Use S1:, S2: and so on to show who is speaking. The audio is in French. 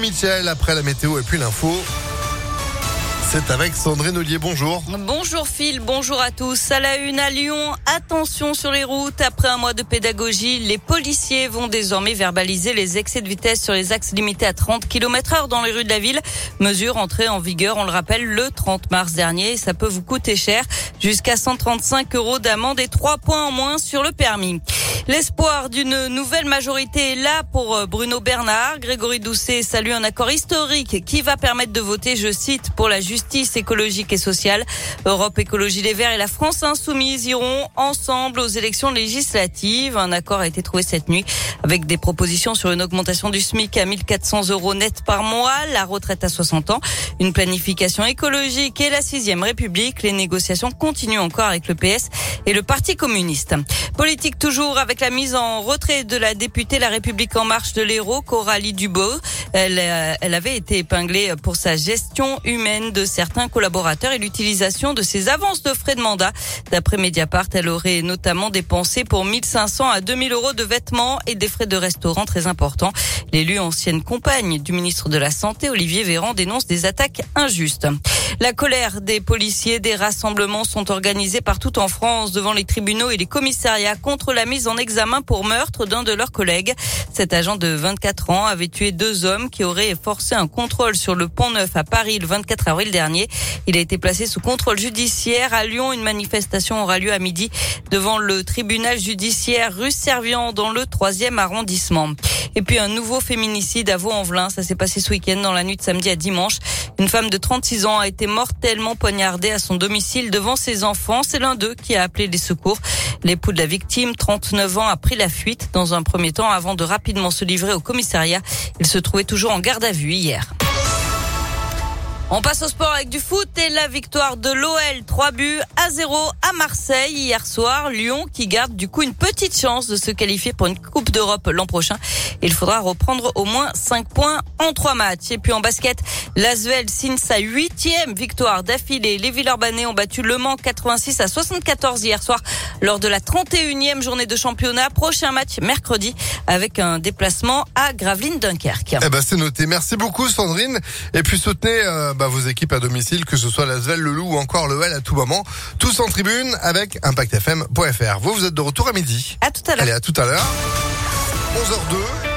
S1: Michel, après la météo et puis l'info. C'est avec Sandrine Ollier, bonjour.
S2: Bonjour Phil, bonjour à tous. À la une à Lyon, attention sur les routes. Après un mois de pédagogie, les policiers vont désormais verbaliser les excès de vitesse sur les axes limités à 30 km heure dans les rues de la ville. Mesure entrée en vigueur, on le rappelle, le 30 mars dernier. Ça peut vous coûter cher, jusqu'à 135 euros d'amende et 3 points en moins sur le permis. L'espoir d'une nouvelle majorité est là pour euh, Bruno Bernard. Grégory Doucet salue un accord historique qui va permettre de voter, je cite, pour la justice écologique et sociale. Europe Écologie Les Verts et la France Insoumise iront ensemble aux élections législatives. Un accord a été trouvé cette nuit avec des propositions sur une augmentation du SMIC à 1400 euros net par mois, la retraite à 60 ans, une planification écologique et la sixième République. Les négociations continuent encore avec le PS et le Parti communiste. Politique toujours avec la mise en retrait de la députée La République en marche de l'Hérault, Coralie Dubois. Elle, euh, elle avait été épinglée pour sa gestion humaine de certains collaborateurs et l'utilisation de ses avances de frais de mandat. D'après Mediapart, elle aurait notamment dépensé pour 1500 à 2000 euros de vêtements et des frais de restaurant très importants. L'élu ancienne compagne du ministre de la Santé, Olivier Véran, dénonce des attaques injustes. La colère des policiers, des rassemblements sont organisés partout en France devant les tribunaux et les commissariats contre la mise en examen pour meurtre d'un de leurs collègues. Cet agent de 24 ans avait tué deux hommes qui auraient forcé un contrôle sur le pont Neuf à Paris le 24 avril dernier. Il a été placé sous contrôle judiciaire. À Lyon, une manifestation aura lieu à midi devant le tribunal judiciaire rue Servian dans le troisième arrondissement. Et puis un nouveau féminicide à Vaux-en-Velin. Ça s'est passé ce week-end dans la nuit de samedi à dimanche. Une femme de 36 ans a été mortellement poignardée à son domicile devant ses enfants. C'est l'un d'eux qui a appelé les secours. L'époux de la victime, 39 ans, a pris la fuite dans un premier temps avant de rapidement se livrer au commissariat. Il se trouvait toujours en garde à vue hier. On passe au sport avec du foot et la victoire de l'OL 3 buts à 0 à Marseille hier soir. Lyon qui garde du coup une petite chance de se qualifier pour une Coupe d'Europe l'an prochain. Il faudra reprendre au moins 5 points en 3 matchs. Et puis en basket, l'Asvel signe sa huitième victoire d'affilée. Les Villeurbanais ont battu Le Mans 86 à 74 hier soir lors de la 31e journée de championnat. Prochain match mercredi avec un déplacement à Gravelines Dunkerque.
S1: Eh ben c'est noté. Merci beaucoup Sandrine. Et puis soutenez euh, bah, vos équipes à domicile, que ce soit l'Asvel, le Loup ou encore le L à tout moment. Tous en tribune avec ImpactFM.fr. Vous, vous êtes de retour à midi.
S2: À tout à l'heure.
S1: Allez, à tout à l'heure. 11h02.